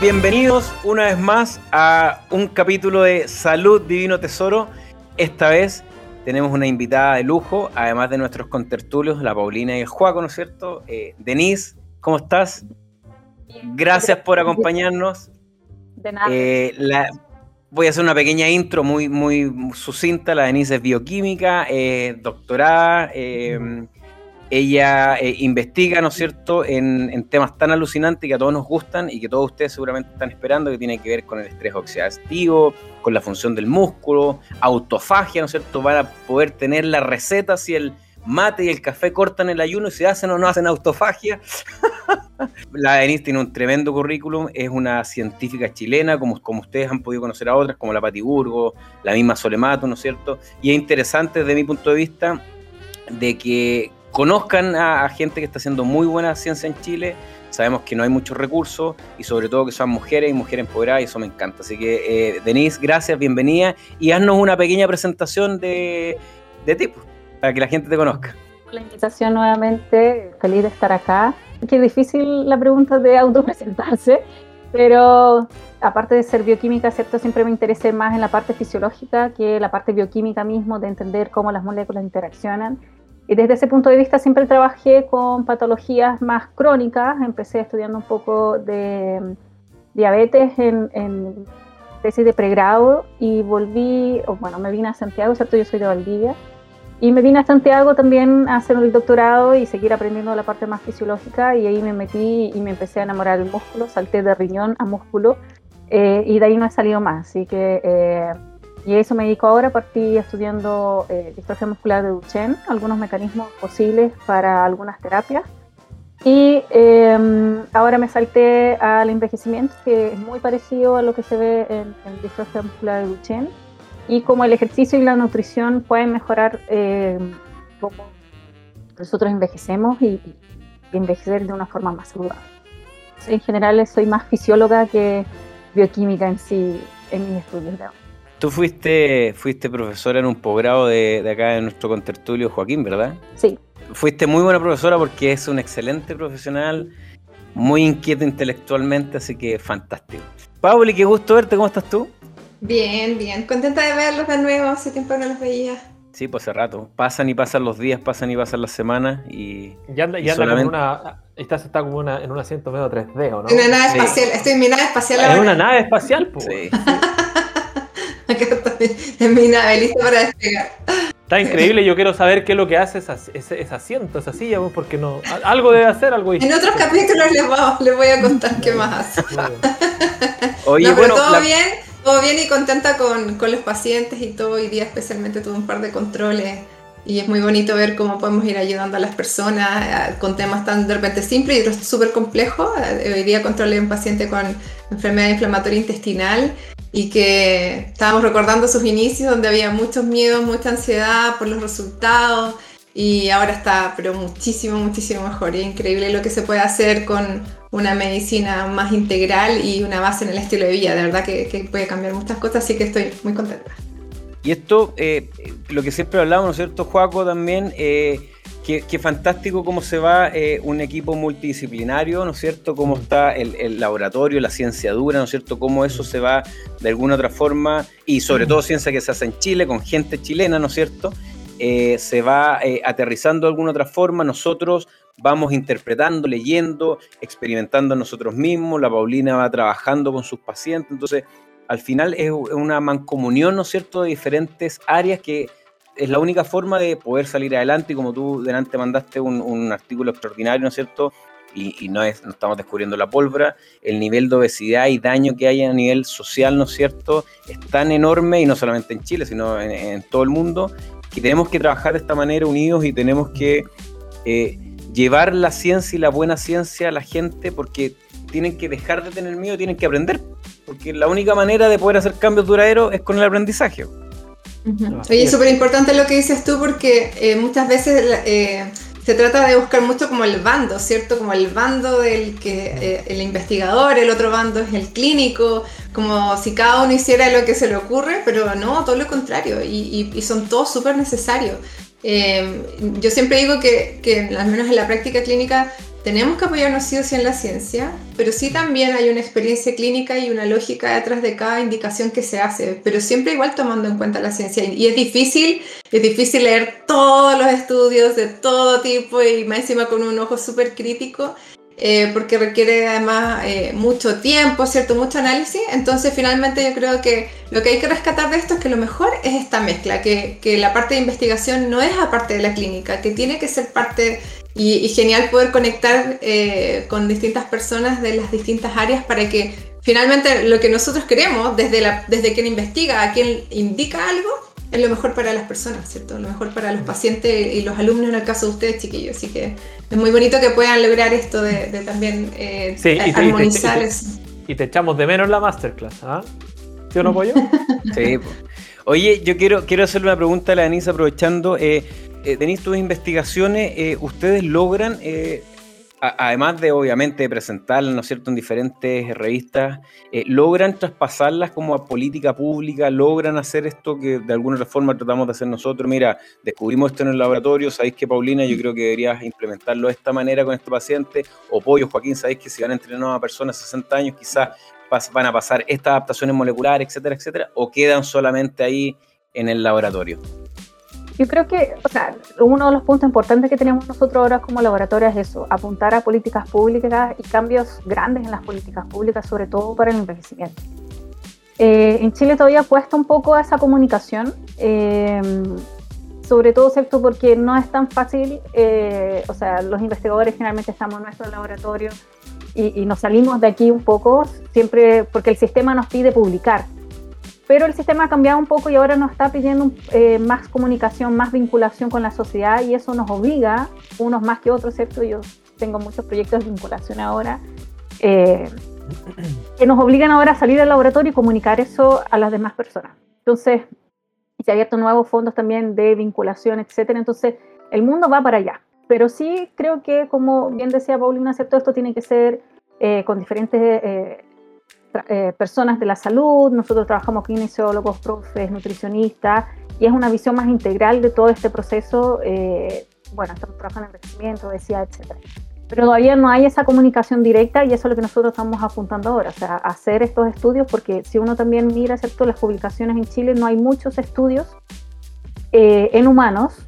bienvenidos una vez más a un capítulo de Salud Divino Tesoro. Esta vez tenemos una invitada de lujo, además de nuestros contertulios, la Paulina y el Juaco, ¿no es cierto? Eh, Denise, ¿cómo estás? Gracias por acompañarnos. De nada. Eh, la- voy a hacer una pequeña intro muy, muy sucinta. La Denise es bioquímica, eh, doctorada. Ella eh, investiga, ¿no es cierto?, en, temas tan alucinantes que a todos nos gustan y que todos ustedes seguramente están esperando, que tiene que ver con el estrés oxidativo, con la función del músculo, autofagia, ¿no es cierto?, van a poder tener la receta si el mate y el café cortan el ayuno y si hacen o no hacen autofagia. La Denise tiene un tremendo currículum, es una científica chilena, como, como ustedes han podido conocer a otras, como la Pati Burgo, la misma Solemato, ¿no es cierto? Y es interesante desde mi punto de vista de que conozcan a, a gente que está haciendo muy buena ciencia en Chile. Sabemos que no hay muchos recursos y sobre todo que son mujeres y mujeres empoderadas y eso me encanta. Así que, eh, Denise, gracias, bienvenida y haznos una pequeña presentación de, de pues, para que la gente te conozca. la invitación nuevamente, feliz de estar acá. Qué difícil la pregunta de autopresentarse, pero aparte de ser bioquímica, ¿cierto? Siempre me interesé más en la parte fisiológica que la parte bioquímica mismo, de entender cómo las moléculas interaccionan. Y desde ese punto de vista siempre trabajé con patologías más crónicas. Empecé estudiando un poco de mm, diabetes en, en tesis de pregrado y volví, o bueno, me vine a Santiago, ¿cierto? Yo soy de Valdivia. Y me vine a Santiago también a hacer el doctorado y seguir aprendiendo la parte más fisiológica y ahí me metí y me empecé a enamorar del músculo, salté de riñón a músculo eh, y de ahí no he salido más. Así que, eh, y eso me dedico ahora, partí estudiando eh, distrofia muscular de Duchenne, algunos mecanismos posibles para algunas terapias. Y eh, ahora me salté al envejecimiento, que es muy parecido a lo que se ve en, en distrofia muscular de Duchenne y como el ejercicio y la nutrición pueden mejorar eh, cómo nosotros envejecemos y, y envejecer de una forma más saludable. En general soy más fisióloga que bioquímica en sí en mis estudios de ahora. Tú fuiste, fuiste profesora en un posgrado de, de acá de nuestro contertulio Joaquín, ¿verdad? Sí, Fuiste muy buena profesora porque es un excelente profesional, muy inquieto intelectualmente, así que fantástico. Pauli, qué gusto verte, ¿cómo estás tú? Bien, bien. Contenta de verlos de nuevo. Hace tiempo que no los veía. Sí, pues hace rato. Pasan y pasan los días, pasan y pasan las semanas y Ya anda, Y ya anda como solamente- una. Estás está como una, en un asiento medio 3D, ¿o no? En una nave Sí. espacial. Estoy en mi nave espacial En ahora. una nave espacial, pues. sí. Nave, lista para despegar. Está increíble. Yo quiero saber qué es lo que hace esa- ese, ese asiento, esa silla, porque no. Algo debe hacer, algo En otros capítulos les, vamos- les voy a contar qué más hace. Oye, no, pero bueno, todo la- bien, todo bien y contenta con, con los pacientes y todo. Hoy día especialmente tuve un par de controles y es muy bonito ver cómo podemos ir ayudando a las personas eh, con temas tan de repente simples y otros súper complejos. Eh, Hoy día controlé un paciente con enfermedad inflamatoria intestinal y que estábamos recordando sus inicios donde había muchos miedos, mucha ansiedad por los resultados y ahora está pero muchísimo, muchísimo mejor. Es increíble lo que se puede hacer con una medicina más integral y una base en el estilo de vida. De verdad que, que puede cambiar muchas cosas, así que estoy muy contenta. Y esto, eh, lo que siempre hablamos, ¿no es cierto, Juaco, también, eh, que, que fantástico cómo se va eh, un equipo multidisciplinario, ¿no es cierto? Cómo está el, el laboratorio, la ciencia dura, ¿no es cierto? Cómo eso se va de alguna otra forma, y sobre todo ciencia que se hace en Chile, con gente chilena, ¿no es cierto? Se va aterrizando de alguna otra forma, nosotros vamos interpretando, leyendo, experimentando nosotros mismos, la Paulina va trabajando con sus pacientes, entonces al final es una mancomunión, ¿no es cierto?, de diferentes áreas que es la única forma de poder salir adelante y como tú delante mandaste un, artículo extraordinario, ¿no es cierto? Y, no, es, estamos descubriendo la pólvora, el nivel de obesidad y daño que hay a nivel social, ¿no es cierto?, es tan enorme y no solamente en Chile, sino en, en todo el mundo, que tenemos que trabajar de esta manera unidos y tenemos que eh, llevar la ciencia y la buena ciencia a la gente porque tienen que dejar de tener miedo, tienen que aprender, porque la única manera de poder hacer cambios duraderos es con el aprendizaje. Así Oye, es. súper importante lo que dices tú porque eh, muchas veces eh, se trata de buscar mucho como el bando, ¿cierto? Como el bando del que eh, el investigador, el otro bando es el clínico, como si cada uno hiciera lo que se le ocurre, pero no, todo lo contrario, y, y- y son todos súper necesarios. Eh, yo siempre digo que, que, al menos en la práctica clínica, tenemos que apoyarnos sí o sí en la ciencia, pero sí también hay una experiencia clínica y una lógica detrás de cada indicación que se hace, pero siempre igual tomando en cuenta la ciencia. Y es difícil, es difícil leer todos los estudios de todo tipo y más encima con un ojo súper crítico. Eh, porque requiere además eh, mucho tiempo, ¿cierto? Mucho análisis. Entonces, finalmente yo creo que lo que hay que rescatar de esto es que lo mejor es esta mezcla, que, que la parte de investigación no es aparte de la clínica, que tiene que ser parte y, genial poder conectar eh, con distintas personas de las distintas áreas para que finalmente lo que nosotros queremos, desde, la, desde quien investiga a quien indica algo, es lo mejor para las personas, ¿cierto? Lo mejor para los pacientes y los alumnos en el caso de ustedes, chiquillos. Así que es muy bonito que puedan lograr esto de, también eh, armonizar eso. Y te echamos de menos la masterclass, ¿ah? ¿Sí o no, Pollo? sí. Oye, yo quiero, quiero hacerle una pregunta a la Denise aprovechando. Eh, eh, tenéis tus investigaciones, eh, ustedes logran, eh, además de obviamente presentarlas, ¿no es cierto?, en diferentes revistas, logran traspasarlas como a política pública, logran hacer esto que de alguna forma tratamos de hacer nosotros. Mira, descubrimos esto en el laboratorio, sabéis que Paulina, yo creo que deberías implementarlo de esta manera con este paciente, o Pollo, Joaquín, sabéis que si van a entrenar a una persona de 60 años, quizás van a pasar estas adaptaciones moleculares, etcétera, etcétera, o quedan solamente ahí en el laboratorio. Yo creo que, o sea, uno de los puntos importantes que tenemos nosotros ahora como laboratorio es eso, apuntar a políticas públicas y cambios grandes en las políticas públicas, sobre todo para el envejecimiento. Eh, en Chile todavía cuesta un poco esa comunicación, eh, sobre todo, ¿cierto? Porque no es tan fácil, eh, o sea, los investigadores generalmente estamos en nuestro laboratorio y, y nos salimos de aquí un poco, siempre porque el sistema nos pide publicar pero el sistema ha cambiado un poco y ahora nos está pidiendo eh, más comunicación, más vinculación con la sociedad y eso nos obliga, unos más que otros, ¿cierto? Yo tengo muchos proyectos de vinculación ahora, eh, que nos obligan ahora a salir del laboratorio y comunicar eso a las demás personas. Entonces, se han abierto nuevos fondos también de vinculación, etcétera. Entonces, el mundo va para allá. Pero sí creo que, como bien decía Paulina, ¿cierto? Esto tiene que ser eh, con diferentes eh, personas de la salud, nosotros trabajamos kinesiólogos, profes, nutricionistas, y es una visión más integral de todo este proceso. Eh, bueno, estamos trabajando en envejecimiento, decía, etc. Pero todavía no hay esa comunicación directa y eso es lo que nosotros estamos apuntando ahora, o sea, hacer estos estudios, porque si uno también mira, ¿cierto? Las publicaciones en Chile, no hay muchos estudios eh, en humanos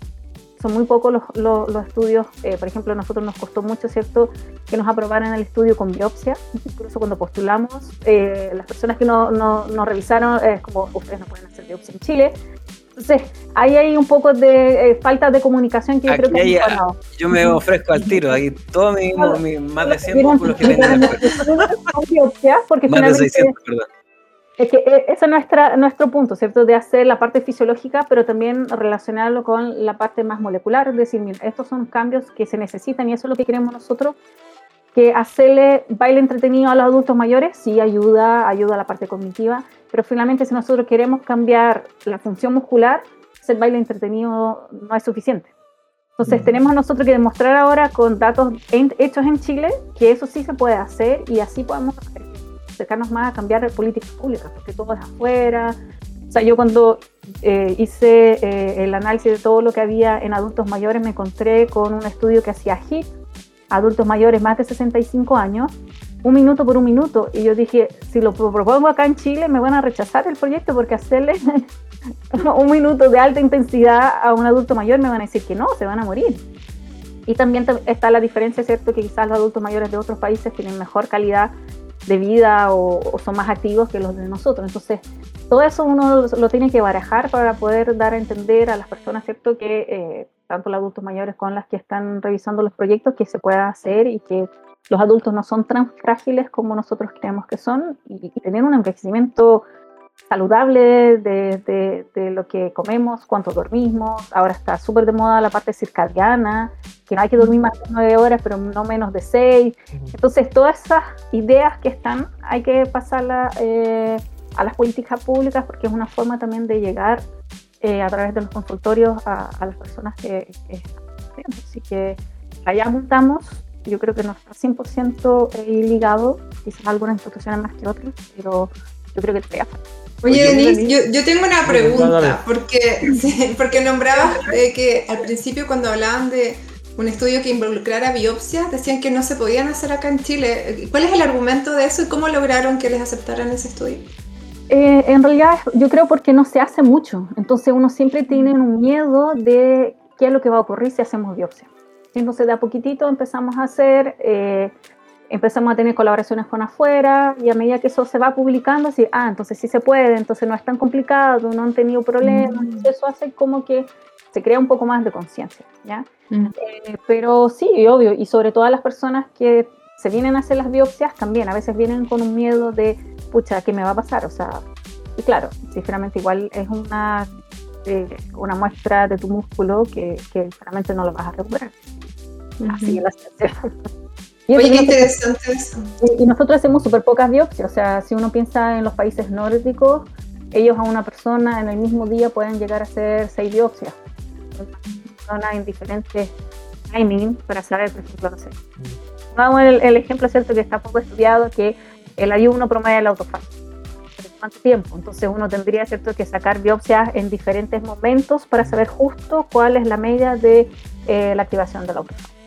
son muy pocos los, los, estudios, eh, por ejemplo, a nosotros nos costó mucho, ¿cierto?, que nos aprobaran el estudio con biopsia, incluso cuando postulamos, eh, las personas que nos no, no revisaron, es como, ustedes no pueden hacer biopsia en Chile, entonces, ahí hay un poco de eh, falta de comunicación que yo creo que Yo me ofrezco al tiro, ahí todos mis, más de 100 músculos que tengan. porque más de 600, perdón es que eh, ese es nuestra, nuestro punto, ¿cierto? De hacer la parte fisiológica, pero también relacionarlo con la parte más molecular, es decir, mira, estos son cambios que se necesitan y eso es lo que queremos nosotros, que hacerle baile entretenido a los adultos mayores sí ayuda, ayuda a la parte cognitiva, pero finalmente si nosotros queremos cambiar la función muscular, hacer baile entretenido no es suficiente. Entonces tenemos nosotros que demostrar ahora con datos hechos en Chile que eso sí se puede hacer y así podemos acercarnos más a cambiar políticas públicas, porque todo es afuera. O sea, yo cuando eh, hice eh, el análisis de todo lo que había en adultos mayores, me encontré con un estudio que hacía HIT, adultos mayores más de 65 años, un minuto por un minuto. Y yo dije, si lo propongo acá en Chile, me van a rechazar el proyecto porque hacerle un minuto de alta intensidad a un adulto mayor me van a decir que no, se van a morir. Y también está la diferencia, ¿cierto? Que quizás los adultos mayores de otros países tienen mejor calidad de vida o, son más activos que los de nosotros. Entonces, todo eso uno lo, tiene que barajar para poder dar a entender a las personas, ¿cierto? Que eh, tanto los adultos mayores con las que están revisando los proyectos, que se pueda hacer y que los adultos no son tan frágiles como nosotros creemos que son y, tener un envejecimiento saludable de, de, lo que comemos, cuánto dormimos. Ahora está súper de moda la parte circadiana, que no hay que dormir más de nueve horas, pero no menos de seis. Entonces, todas esas ideas que están, hay que pasarlas eh, a las políticas públicas porque es una forma también de llegar eh, a través de los consultorios a, las personas que, están Así que allá montamos, yo creo que no está 100% eh, ligado, quizás algunas instituciones más que otras, pero yo creo que todavía Oye, Denise, yo, yo, tengo una pregunta, porque, porque nombrabas que al principio cuando hablaban de un estudio que involucrara biopsias, decían que no se podían hacer acá en Chile. ¿Cuál es el argumento de eso y cómo lograron que les aceptaran ese estudio? Eh, en realidad yo creo porque no se hace mucho, entonces uno siempre tiene un miedo de qué es lo que va a ocurrir si hacemos biopsia. Entonces de a poquitito empezamos a hacer, eh, empezamos a tener colaboraciones con afuera y a medida que eso se va publicando, así, ah, entonces sí se puede, entonces no es tan complicado, no han tenido problemas, mm. eso hace como que se crea un poco más de conciencia, ¿ya? Mm. Eh, pero sí, obvio, y sobre todo las personas que se vienen a hacer las biopsias también, a veces vienen con un miedo de, pucha, ¿qué me va a pasar? O sea, y claro, sinceramente igual es una, eh, una muestra de tu músculo que, que no lo vas a recuperar. Así es la situación. Y Oye, qué interesante eso. Y, nosotros hacemos súper pocas biopsias, o sea, si uno piensa en los países nórdicos, ellos a una persona en el mismo día pueden llegar a hacer seis biopsias en diferentes timing para saber, por ejemplo, no sé. Vamos el, el ejemplo, ¿cierto? Que está poco estudiado, que el ayuno promueve el autofago. ¿Cuánto tiempo? Entonces uno tendría, ¿cierto?, que sacar biopsias en diferentes momentos para saber justo cuál es la media de eh, la activación del autofago.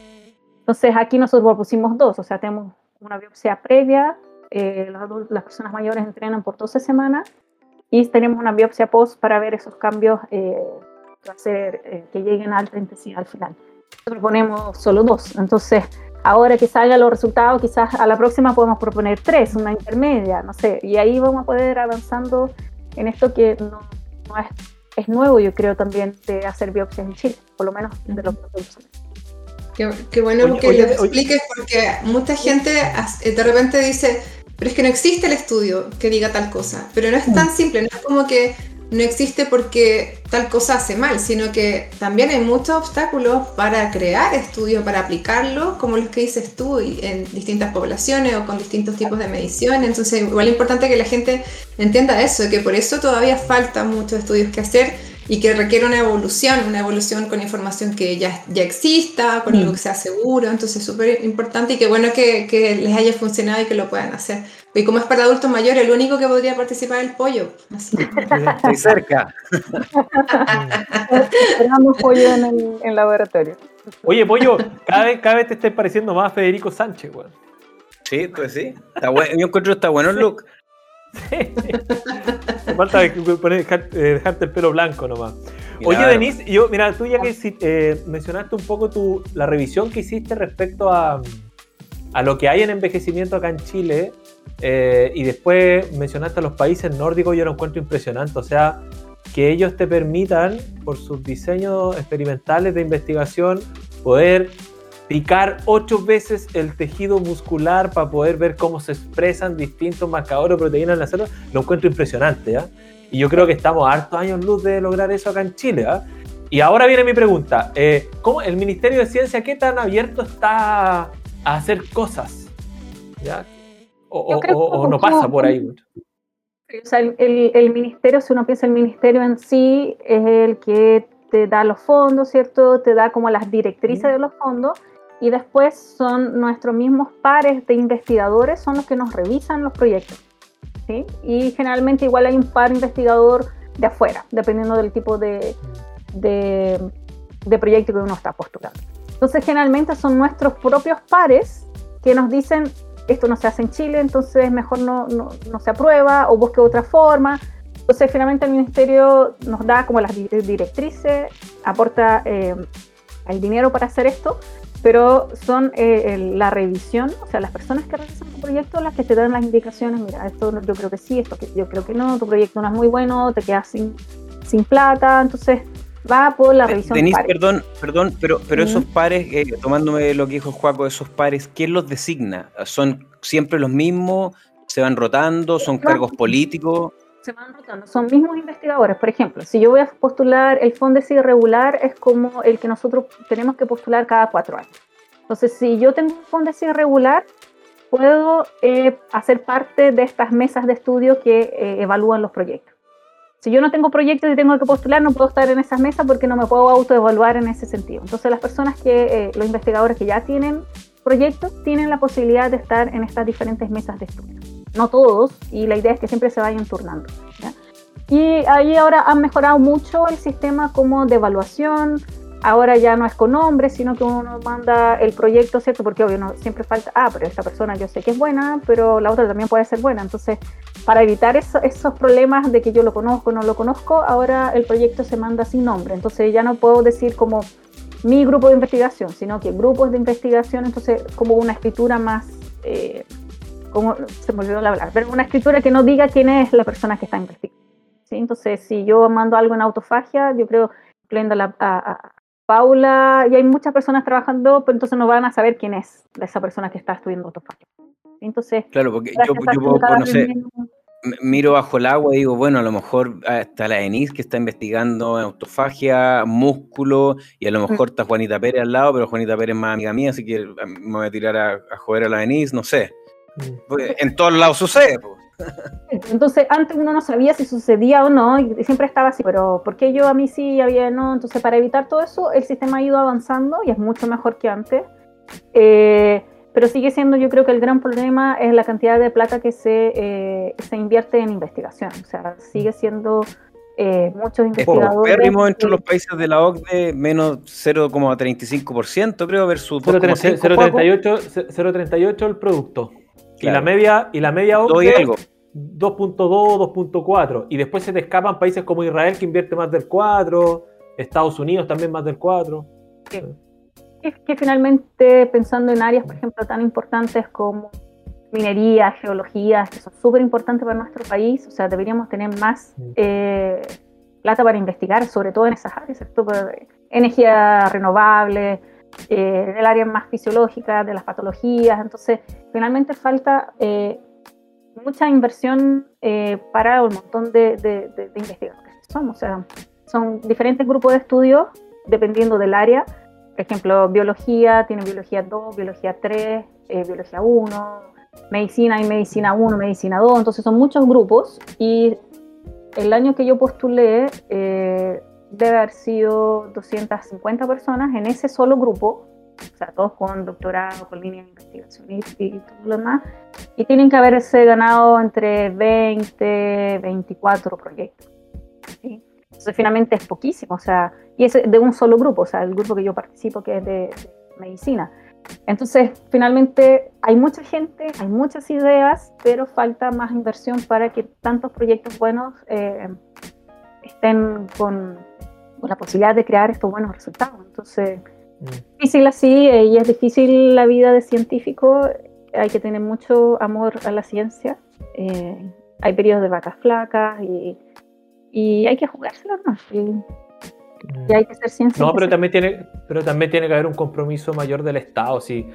Entonces aquí nosotros pusimos dos, o sea, tenemos una biopsia previa, eh, las, las, personas mayores entrenan por 12 semanas y tenemos una biopsia post para ver esos cambios eh, hacer eh, que lleguen a alta intensidad al final. Nosotros ponemos solo dos, entonces ahora que salgan los resultados, quizás a la próxima podemos proponer tres, una intermedia, no sé, y ahí vamos a poder avanzando en esto que no, es, es, nuevo, yo creo también, de hacer biopsias en Chile, por lo menos de los productos. Qué, qué, bueno que lo expliques porque mucha gente de repente dice, pero es que no existe el estudio que diga tal cosa, pero no es tan mm. simple, no es como que no existe porque tal cosa hace mal, sino que también hay muchos obstáculos para crear estudios, para aplicarlos, como los que dices tú, en distintas poblaciones o con distintos tipos de medición. Entonces, igual es importante que la gente entienda eso, que por eso todavía falta muchos estudios que hacer y que requiere una evolución, una evolución con información que ya, ya exista, con algo mm. que sea seguro. Entonces, es súper importante y qué bueno que, que les haya funcionado y que lo puedan hacer. Y como es para adultos mayores, el único que podría participar es el pollo. Así. Estoy cerca. Esperamos pollo en el laboratorio. Oye, pollo, cada vez, cada vez te estás pareciendo más a Federico Sánchez, güey. Sí, pues sí. Está bueno. Yo encuentro está bueno el look. Falta eh, dejarte el pelo blanco nomás. Oye, Denise, yo, mira, tú ya que eh, mencionaste un poco tu, la revisión que hiciste respecto a, a lo que hay en envejecimiento acá en Chile, eh, y después mencionaste a los países nórdicos, yo lo encuentro impresionante. O sea, que ellos te permitan, por sus diseños experimentales de investigación, poder picar ocho veces el tejido muscular para poder ver cómo se expresan distintos marcadores o proteínas en la célula, lo encuentro impresionante. ¿ya? Y yo creo que estamos a hartos años luz de lograr eso acá en Chile. ¿ah? Y ahora viene mi pregunta. Eh, ¿cómo el Ministerio de Ciencia qué tan abierto está a hacer cosas? ¿Ya? o, no pasa por ahí mucho. O sea, el, ministerio, si uno piensa el ministerio en sí, es el que te da los fondos, ¿cierto? Te da como las directrices de los fondos y después son nuestros mismos pares de investigadores, son los que nos revisan los proyectos. ¿sí? Y generalmente igual hay un par investigador de afuera, dependiendo del tipo de, de, de proyecto que uno está postulando. Entonces generalmente son nuestros propios pares que nos dicen, esto no se hace en Chile, entonces mejor no, no, no se aprueba o busque otra forma. Entonces finalmente el ministerio nos da como las directrices, aporta eh, el dinero para hacer esto, pero son eh, la revisión, o sea, las personas que realizan tu proyecto las que te dan las indicaciones, mira, esto yo creo que sí, esto que yo creo que no, tu proyecto no es muy bueno, te quedas sin, sin plata, entonces va por la revisión. Denise, perdón, perdón, pero, pero esos pares, eh, tomándome lo que dijo Juaco, esos pares, ¿quién los designa? ¿Son siempre los mismos? ¿Se van rotando? ¿Son cargos políticos? Se van rotando, son mismos investigadores. Por ejemplo, si yo voy a postular el FONDESI regular, es como el que nosotros tenemos que postular cada cuatro años. Entonces, si yo tengo un FONDESI regular, puedo eh, hacer parte de estas mesas de estudio que eh, evalúan los proyectos. Si yo no tengo proyectos y tengo que postular, no puedo estar en esas mesas porque no me puedo autoevaluar en ese sentido. Entonces, las personas que, eh, los investigadores que ya tienen proyectos, tienen la posibilidad de estar en estas diferentes mesas de estudio. No todos, y la idea es que siempre se vayan turnando. Y ahí ahora han mejorado mucho el sistema como de evaluación, ahora ya no es con nombre, sino que uno manda el proyecto, ¿cierto? Porque obvio, no, siempre falta, ah, pero esta persona yo sé que es buena, pero la otra también puede ser buena. Entonces, para evitar esos problemas de que yo lo conozco o no lo conozco, ahora el proyecto se manda sin nombre. Entonces, ya no puedo decir como mi grupo de investigación, sino que grupos de investigación, entonces, como una escritura más. Eh, como, se me olvidó hablar, pero una escritura que no diga quién es la persona que está investigando. ¿sí? Entonces, si yo mando algo en autofagia, yo creo, incluyendo a, a, Paula, y hay muchas personas trabajando, pero entonces no van a saber quién es esa persona que está estudiando autofagia. Entonces, claro, porque yo, yo puedo conocer, miro bajo el agua y digo, bueno, a lo mejor está la Denise que está investigando autofagia, músculo, y a lo mejor está Juanita Pérez al lado, pero Juanita Pérez es más amiga mía, así que ah, me voy a tirar a, a joder a la Denise, no sé. Mm. Pues, en todos lados sucede. Entonces, antes uno no sabía si sucedía o no, y siempre estaba así, pero ¿por qué yo a mí sí y había no? Entonces, para evitar todo eso, el sistema ha ido avanzando y es mucho mejor que antes. Eh, pero sigue siendo, yo creo que el gran problema es la cantidad de plata que se, eh, se invierte en investigación. O sea, sigue siendo eh, muchos investigadores. Pérrimo entre los países de la OCDE, menos 0,35%, creo, versus 0,38 el producto. Y la media, y la media 2.2, 2.4. Y después se te escapan países como Israel que invierte más del 4, Estados Unidos también más del 4. Es que finalmente pensando en áreas, por ejemplo, tan importantes como minería, geología, que son súper importantes para nuestro país, o sea, deberíamos tener más eh, plata para investigar, sobre todo en esas áreas, ¿cierto? energía renovable, eh, del área más fisiológica, de las patologías. Entonces, finalmente falta eh, mucha inversión eh, para un montón de, de, investigadores somos. O sea, son diferentes grupos de estudio dependiendo del área. Por ejemplo, biología, tiene biología 2, biología 3, biología 1, medicina y medicina 1, medicina 2. Entonces, son muchos grupos y el año que yo postulé, debe haber sido 250 personas en ese solo grupo, o sea, todos con doctorado, con línea de investigación y, todo lo demás, y tienen que haberse ganado entre 20, 24 proyectos. Entonces, finalmente es poquísimo, o sea, y es de un solo grupo, o sea, el grupo que yo participo, que es de, medicina. Entonces, finalmente hay mucha gente, hay muchas ideas, pero falta más inversión para que tantos proyectos buenos eh, estén con, la posibilidad de crear estos buenos resultados. Entonces, mm. difícil así eh, y es difícil la vida de científico. Hay que tener mucho amor a la ciencia. Eh, hay periodos de vacas flacas y, y hay que jugárselo, ¿no? Y, hay que ser científico. No, pero también, tiene, pero también tiene que haber un compromiso mayor del Estado. Si,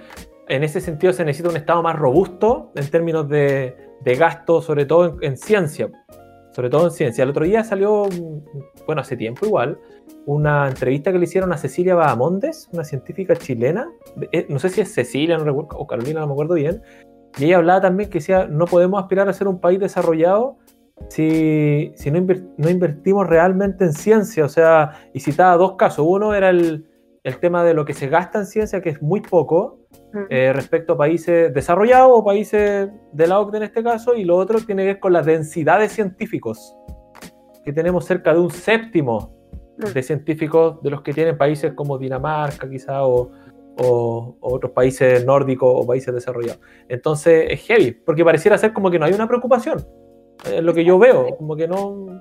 en ese sentido se necesita un Estado más robusto en términos de, de gasto, sobre todo en ciencia sobre todo en ciencia. El otro día salió, bueno, hace tiempo igual, una entrevista que le hicieron a Cecilia Bahamondes, una científica chilena, eh, no sé si es Cecilia o Carolina, no me acuerdo bien, y ella hablaba también que decía, no podemos aspirar a ser un país desarrollado si, si no, invertimos realmente en ciencia, o sea, y citaba dos casos, uno era el, el tema de lo que se gasta en ciencia, que es muy poco, eh, respecto a países desarrollados o países de la OCDE en este caso, y lo otro tiene que ver con la densidad de científicos, que tenemos cerca de un séptimo de científicos de los que tienen países como Dinamarca quizá o, otros países nórdicos o países desarrollados. Entonces es heavy, porque pareciera ser como que no hay una preocupación. Es lo que yo veo, como que no...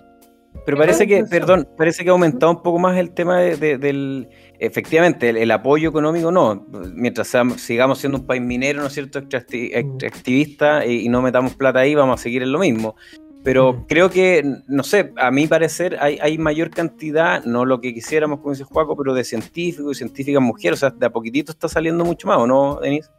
Pero parece que, perdón, parece que ha aumentado un poco más el tema del efectivamente, el, apoyo económico no. Mientras sigamos siendo un país minero, ¿no es cierto?, extractivista y, y, no metamos plata ahí, vamos a seguir en lo mismo. Pero mm. creo que, no sé, a mi parecer hay, hay mayor cantidad, no lo que quisiéramos, como dice Juaco, pero de científicos y científicas mujeres. O sea, de a poquitito está saliendo mucho más, ¿o no, Denise?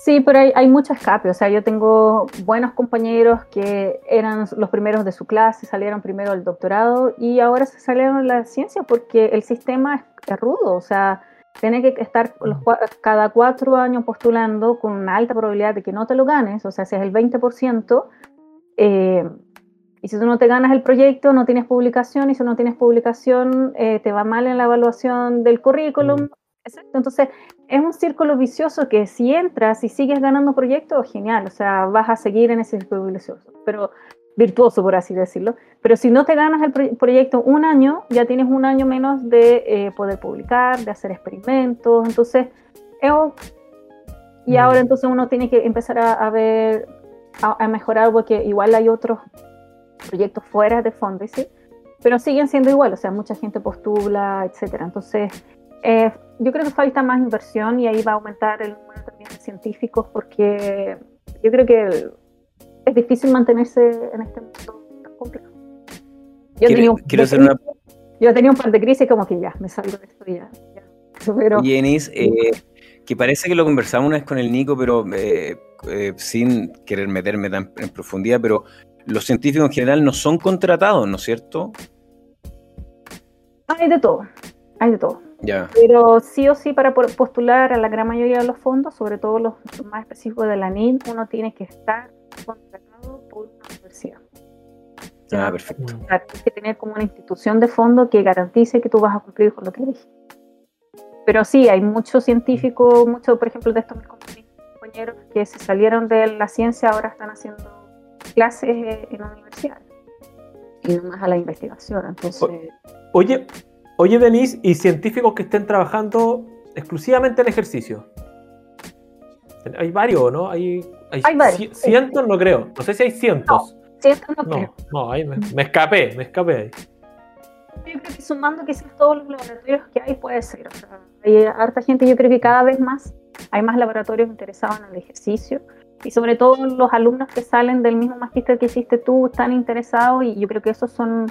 Sí, pero hay, hay mucho escape. O sea, yo tengo buenos compañeros que eran los primeros de su clase, salieron primero al doctorado y ahora se salieron a la ciencia porque el sistema es, rudo. O sea, tiene que estar los, cada cuatro años postulando con una alta probabilidad de que no te lo ganes. O sea, si es el 20%. Eh, y si tú no te ganas el proyecto, no tienes publicación, y si no tienes publicación, eh, te va mal en la evaluación del currículum. Entonces, es un círculo vicioso que si entras y sigues ganando proyectos, genial, o sea, vas a seguir en ese círculo vicioso. Pero virtuoso, por así decirlo. Pero si no te ganas el proyecto un año, ya tienes un año menos de eh, poder publicar, de hacer experimentos. Entonces, y ahora mm. entonces uno tiene que empezar a, ver, a, mejorar, porque igual hay otros proyectos fuera de Fondesit, pero siguen siendo igual, o sea, mucha gente postula, etcétera. Entonces, eh, yo creo que falta más inversión y ahí va a aumentar el número también de científicos, porque yo creo que es difícil mantenerse en este mundo tan complejo. Yo, tenía un, yo tenía un par de crisis como que ya, me salgo de esto y ya. Pero, y eh, que parece que lo conversamos una vez con el Nico, pero eh, eh, sin querer meterme tan en profundidad, pero los científicos en general no son contratados, ¿no es cierto? Hay de todo, hay de todo. Pero sí o sí para postular a la gran mayoría de los fondos, sobre todo los más específicos de la NIN, uno tiene que estar contratado por una universidad. Ah, perfecto. tienes que tener como una institución de fondo que garantice que tú vas a cumplir con lo que dijiste. Pero sí, hay muchos científicos, muchos, por ejemplo, de estos mis compañeros que se salieron de la ciencia, ahora están haciendo clases en la universidad y no más a la investigación. Entonces... Oye, oye, Denise, ¿y científicos que estén trabajando exclusivamente en ejercicio? Hay varios, ¿no? Hay, hay, varios. Cientos, no creo. No sé si hay cientos. No, cientos no, creo. No, ahí me, me, escapé, me escapé ahí. Yo creo que sumando quizás todos los laboratorios que hay puede ser. O sea, hay harta gente, yo creo que cada vez más hay más laboratorios interesados en el ejercicio y sobre todo los alumnos que salen del mismo magíster que hiciste tú están interesados y yo creo que esos son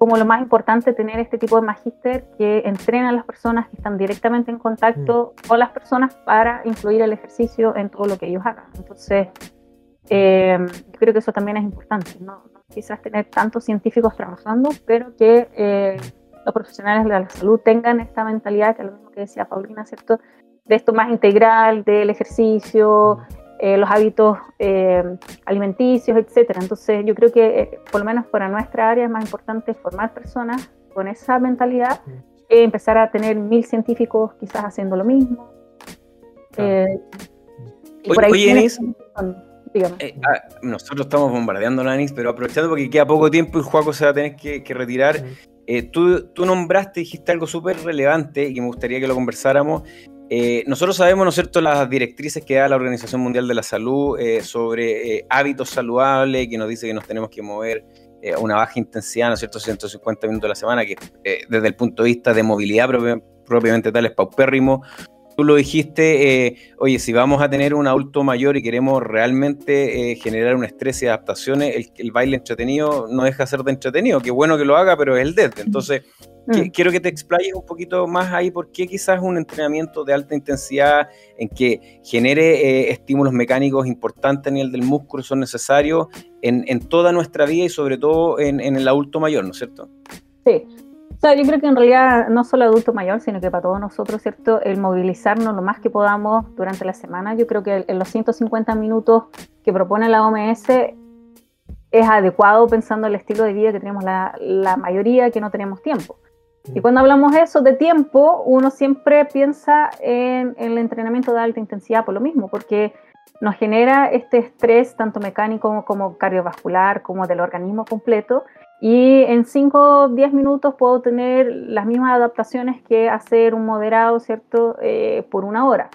como lo más importante tener este tipo de magíster que entrena a las personas que están directamente en contacto mm. con las personas para incluir el ejercicio en todo lo que ellos hagan. Entonces, eh, yo creo que eso también es importante, ¿no? quizás tener tantos científicos trabajando, pero que eh, los profesionales de la salud tengan esta mentalidad, que es lo mismo que decía Paulina, ¿cierto? De esto más integral, del ejercicio, eh, los hábitos eh, alimenticios, etcétera. Entonces, yo creo que, eh, por lo menos para nuestra área, es más importante formar personas con esa mentalidad que empezar a tener mil científicos quizás haciendo lo mismo. y por ahí ah, nosotros estamos bombardeando la ANIS, pero aprovechando porque queda poco tiempo y Juaco se va a tener que, retirar. tú, tú, nombraste, dijiste algo súper relevante y que me gustaría que lo conversáramos, eh, nosotros sabemos, ¿no es cierto?, las directrices que da la Organización Mundial de la Salud eh, sobre eh, hábitos saludables, que nos dice que nos tenemos que mover a una baja intensidad, ¿no es cierto?, 150 minutos a la semana, que desde el punto de vista de movilidad propiamente tal es paupérrimo. Tú lo dijiste, oye, si vamos a tener un adulto mayor y queremos realmente generar un estrés y adaptaciones, el, el, baile entretenido no deja de ser de entretenido. Qué bueno que lo haga, pero es el dead. Entonces, Mm. Quiero que te explayes un poquito más ahí por qué quizás un entrenamiento de alta intensidad en que genere eh, estímulos mecánicos importantes a nivel del músculo son necesarios en, toda nuestra vida y sobre todo en, el adulto mayor, ¿no es cierto? Sí. O sea, yo creo que en realidad no solo adulto mayor, sino que para todos nosotros, ¿cierto? El movilizarnos lo más que podamos durante la semana, yo creo que en los 150 minutos que propone la OMS es adecuado pensando el estilo de vida que tenemos la, la mayoría que no tenemos tiempo. Y cuando hablamos eso de tiempo, uno siempre piensa en, el entrenamiento de alta intensidad por lo mismo, porque nos genera este estrés tanto mecánico como cardiovascular, como del organismo completo, y en 5 o 10 minutos puedo tener las mismas adaptaciones que hacer un moderado, ¿cierto?, eh, por una hora.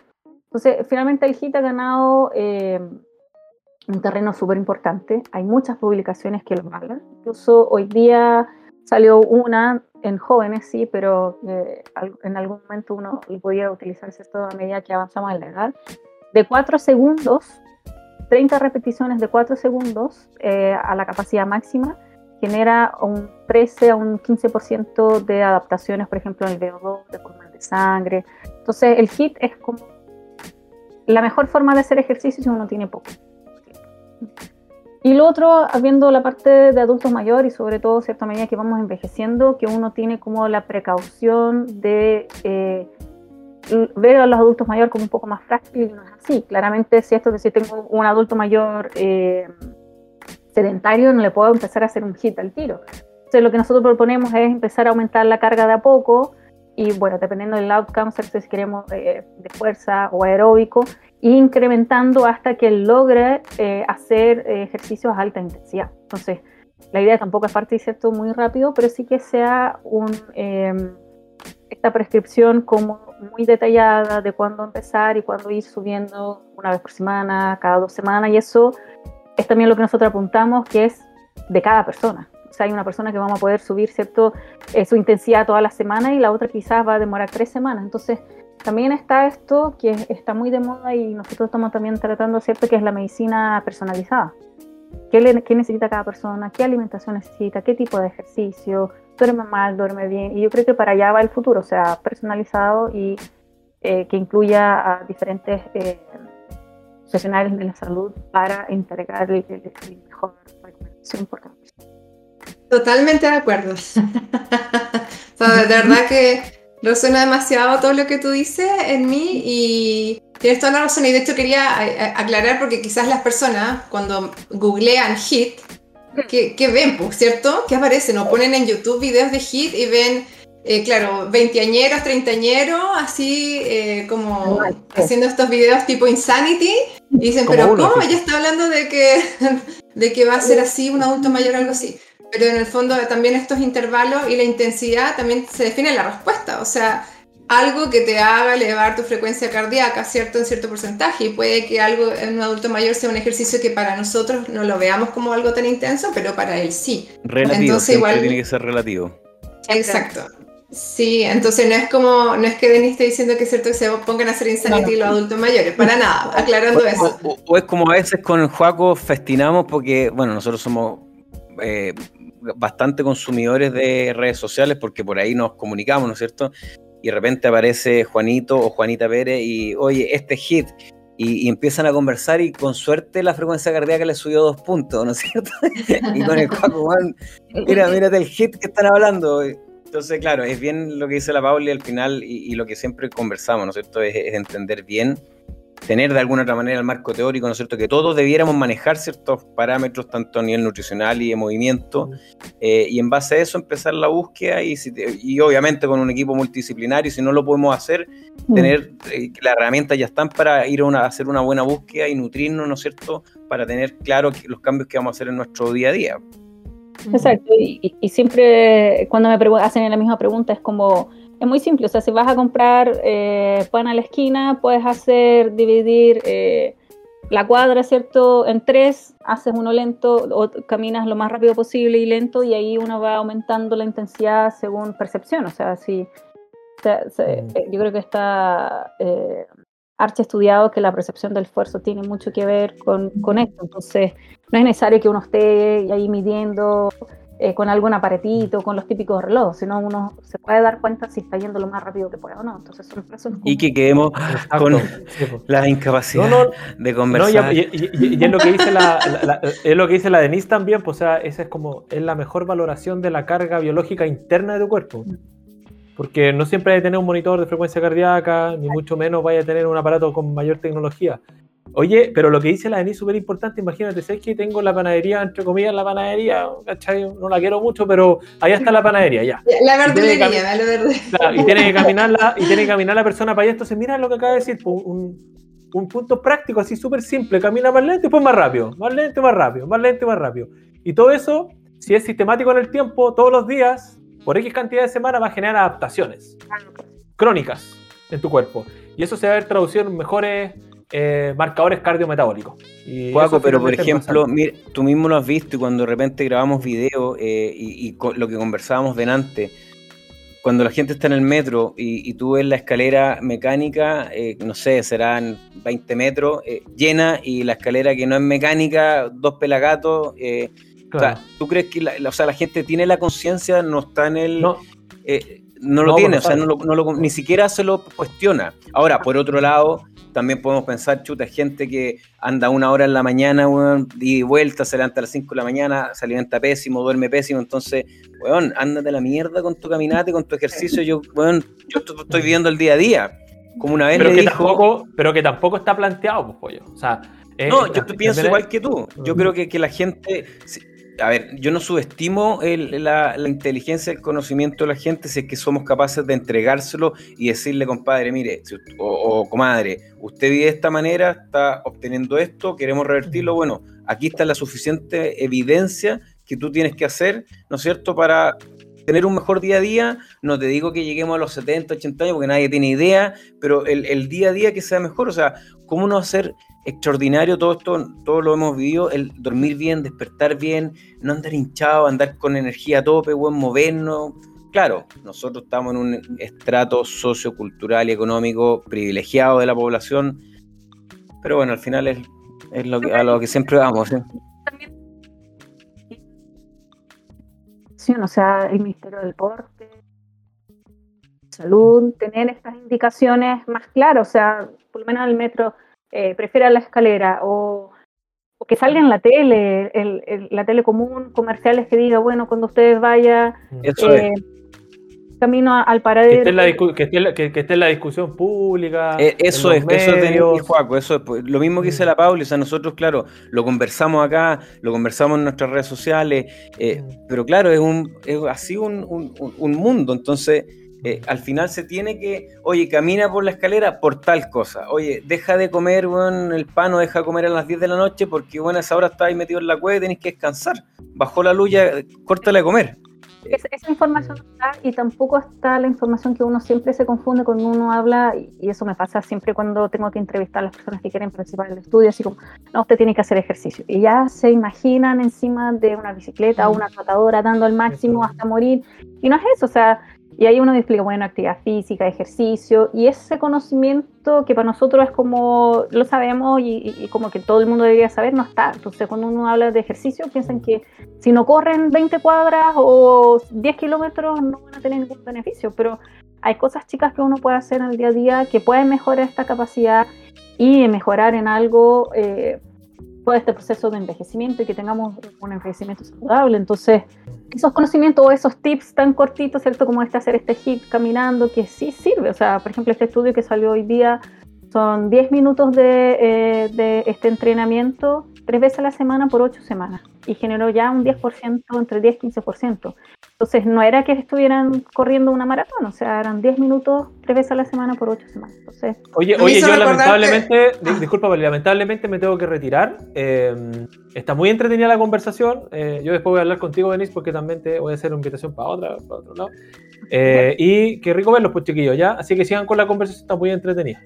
Entonces, finalmente el HIT ha ganado eh, un terreno súper importante. Hay muchas publicaciones que lo hablan. Incluso hoy día salió una en jóvenes sí, pero eh, en algún momento uno podía utilizarse esto a medida que avanzamos en la edad, de 4 segundos, 30 repeticiones de 4 segundos eh, a la capacidad máxima, genera un 13 a un 15% de adaptaciones, por ejemplo, en el VO2, de pulmón de sangre. Entonces, el HIT es como la mejor forma de hacer ejercicio si uno tiene poco y lo otro, viendo la parte de adultos mayores y sobre todo, cierta medida que vamos envejeciendo, que uno tiene como la precaución de eh, ver a los adultos mayores como un poco más frágiles, no es así. Claramente, si esto que si tengo un adulto mayor eh, sedentario, no le puedo empezar a hacer un hit al tiro. Entonces, lo que nosotros proponemos es empezar a aumentar la carga de a poco, y bueno, dependiendo del outcome, si queremos de fuerza o aeróbico, incrementando hasta que logre hacer ejercicios a alta intensidad. Entonces, la idea tampoco es partir ¿cierto? muy rápido, pero sí que sea un, em, esta prescripción como muy detallada de cuándo empezar y cuándo ir subiendo una vez por semana, cada dos semanas, y eso es también lo que nosotros apuntamos, que es de cada persona. O sea, hay una persona que vamos a poder subir ¿cierto? Eh, su intensidad toda la semana y la otra quizás va a demorar tres semanas. Entonces, también está esto que está muy de moda y nosotros estamos también tratando, ¿cierto?, que es la medicina personalizada. ¿Qué, necesita cada persona? ¿Qué alimentación necesita? ¿Qué tipo de ejercicio? ¿Duerme mal? ¿Duerme bien? Y yo creo que para allá va el futuro, o sea, personalizado y eh, que incluya a diferentes eh, profesionales de la salud para entregar el, mejor recomendación por cada persona. Totalmente de acuerdo. de verdad que lo suena demasiado todo lo que tú dices en mí y Tienes toda la razón y de hecho quería aclarar porque quizás las personas cuando googlean HIT, ¿qué, ven? Pues, ¿Cierto? ¿Qué aparecen? O ponen en YouTube videos de HIT y ven, eh, claro, veinteañeros, treintañeros, así como haciendo estos videos tipo Insanity y dicen, pero ¿cómo? Ella está hablando de que, de que va a ser así un adulto mayor o algo así. Pero en el fondo también estos intervalos y la intensidad también se define la respuesta. O sea, algo que te haga elevar tu frecuencia cardíaca, ¿cierto? En cierto porcentaje. Y puede que algo en un adulto mayor sea un ejercicio que para nosotros no lo veamos como algo tan intenso, pero para él sí. Relativo, entonces, igual tiene que ser relativo. Exacto. Sí, entonces no es como, no es que Denis esté diciendo que es cierto que se pongan a hacer insanity los adultos mayores, para nada, aclarando eso. O, es como a veces con el Juaco festinamos porque, bueno, nosotros somos eh, bastante consumidores de redes sociales porque por ahí nos comunicamos, ¿no es cierto? y de repente aparece Juanito o Juanita Pérez y, oye, este hit, y, empiezan a conversar y con suerte la frecuencia cardíaca le subió dos puntos, ¿no es cierto? y con el Juan, mira, mírate el hit que están hablando. Entonces, claro, es bien lo que dice la Pauli al final y, lo que siempre conversamos, ¿no es cierto? es entender bien tener de alguna otra manera el marco teórico, ¿no es cierto? Que todos debiéramos manejar ciertos parámetros, tanto a nivel nutricional y de movimiento, eh, y en base a eso empezar la búsqueda y, y, obviamente con un equipo multidisciplinario, si no lo podemos hacer, tener eh, las herramientas ya están para ir a, hacer una buena búsqueda y nutrirnos, ¿no es cierto? Para tener claro los cambios que vamos a hacer en nuestro día a día. Exacto, y, y siempre cuando me hacen la misma pregunta es como es muy simple, o sea, si vas a comprar eh, pan a la esquina, puedes hacer dividir eh, la cuadra, ¿cierto? En tres, haces uno lento o caminas lo más rápido posible y lento y ahí uno va aumentando la intensidad según percepción, o sea, si... Eh, yo creo que está archi estudiado que la percepción del esfuerzo tiene mucho que ver con, con esto, entonces no es necesario que uno esté ahí midiendo eh, con algún aparatito, con los típicos relojes, sino uno se puede dar cuenta si está yendo lo más rápido que puede o no. Entonces son Y que quedemos con la incapacidad de conversar. y, es lo que dice la, es lo que dice la Denise también, pues o sea, esa es como es la mejor valoración de la carga biológica interna de tu cuerpo. Porque no siempre hay que tener un monitor de frecuencia cardíaca, ni mucho menos vaya a tener un aparato con mayor tecnología. Oye, pero lo que dice la Denise es súper importante. Imagínate, sé que tengo la panadería, entre comillas, la panadería, ¿cachai? No la quiero mucho, pero allá está la panadería, ya. La verdulería, la verdulería. y tiene que caminar la, y tiene que caminar la persona para allá. Entonces, mira lo que acaba de decir, un, un punto práctico, así súper simple. Camina más lento y después más rápido. Más lento y más rápido. Más lento y más rápido. Y todo eso, si es sistemático en el tiempo, todos los días, por X cantidad de semanas, va a generar adaptaciones crónicas en tu cuerpo. Y eso se va a ver traducido en mejores eh, marcadores cardiometabólicos. Juaco, pero por ejemplo, tú mismo lo has visto y cuando de repente grabamos video eh, y, lo que conversábamos delante, cuando la gente está en el metro y, tú ves la escalera mecánica, eh, no sé, serán 20 metros, llena y la escalera que no es mecánica, dos pelagatos. ¿Tú crees que la, o sea, la gente tiene la conciencia, no está en el... No. no lo tiene, o sea, no lo, ni siquiera se lo cuestiona. Ahora, por otro lado, también podemos pensar, chuta, gente que anda una hora en la mañana, weón, y vuelta, se levanta a las 5 de la mañana, se alimenta pésimo, duerme pésimo, entonces, weón, ándate a la mierda con tu caminata y con tu ejercicio, yo, weón, yo estoy viviendo el día a día. Como una vez pero le que dijo... Tampoco, pero que tampoco está planteado, pues, pollo. O sea... no, yo pienso igual que tú. Yo creo que, que la gente a ver, yo no subestimo la, inteligencia, el conocimiento de la gente si es que somos capaces de entregárselo y decirle, compadre, mire, o, comadre, usted vive de esta manera, está obteniendo esto, queremos revertirlo, bueno, aquí está la suficiente evidencia que tú tienes que hacer, ¿no es cierto?, para tener un mejor día a día. No te digo que lleguemos a los 70, 80 años, porque nadie tiene idea, pero el, el día a día que sea mejor, o sea, ¿cómo no hacer extraordinario todo esto, todo lo hemos vivido, el dormir bien, despertar bien, no andar hinchado, andar con energía a tope, buen movernos. Claro, nosotros estamos en un estrato sociocultural y económico privilegiado de la población, pero bueno, al final es, es lo que, a lo que siempre vamos. ¿eh? O sea, el Ministerio del Deporte, Salud, tener estas indicaciones más claras, o sea, por lo menos el metro eh, prefiera la escalera o, que salga en la tele, el, la tele común, comerciales que diga, bueno, cuando ustedes vayan, eh, camino al paradero. Que esté, la, que, esté la discusión pública. Eh, eso, es, eso es de Juaco, eso es pues, lo mismo que dice mm. la Paula, o sea, nosotros, claro, lo conversamos acá, lo conversamos en nuestras redes sociales, mm. pero claro, es, un, es así un, un mundo, entonces eh, al final se tiene que, oye, camina por la escalera por tal cosa, oye, deja de comer el pan o deja de comer a las 10 de la noche porque bueno, a esa hora estás ahí metido en la cueva y tenés que descansar. Bajó la luz, ya, córtale a comer. esa información está y tampoco está la información que uno siempre se confunde cuando uno habla, y eso me pasa siempre cuando tengo que entrevistar a las personas que quieren participar en el estudio, así como, no, usted tiene que hacer ejercicio. Y ya se imaginan encima de una bicicleta o una trotadora dando al máximo hasta morir. Y no es eso, o sea, y ahí uno explica, bueno, actividad física, ejercicio, y ese conocimiento que para nosotros es como, lo sabemos y, como que todo el mundo debería saber, no está. Entonces, cuando uno habla de ejercicio, piensan que si no corren 20 cuadras o 10 kilómetros, no van a tener ningún beneficio, pero hay cosas chicas que uno puede hacer en el día a día que pueden mejorar esta capacidad y mejorar en algo eh, todo este proceso de envejecimiento y que tengamos un envejecimiento saludable. Entonces, esos conocimientos o esos tips tan cortitos, ¿cierto? Como este hacer este hit caminando, que sí sirve. O sea, por ejemplo, este estudio que salió hoy día son 10 minutos eh, de este entrenamiento tres veces a la semana por ocho semanas y generó ya un 10%, entre 10 y 15%. Entonces, no era que estuvieran corriendo una maratón, o sea, eran 10 minutos tres veces a la semana por ocho semanas. Entonces, oye, oye yo lamentablemente, disculpa, pero lamentablemente me tengo que retirar. Eh, está muy entretenida la conversación. Eh, yo después voy a hablar contigo, Denis, porque también te voy a hacer una invitación para, otra, para otro lado. Eh, y qué rico verlos, pues chiquillos, ¿ya? Así que sigan con la conversación, está muy entretenida.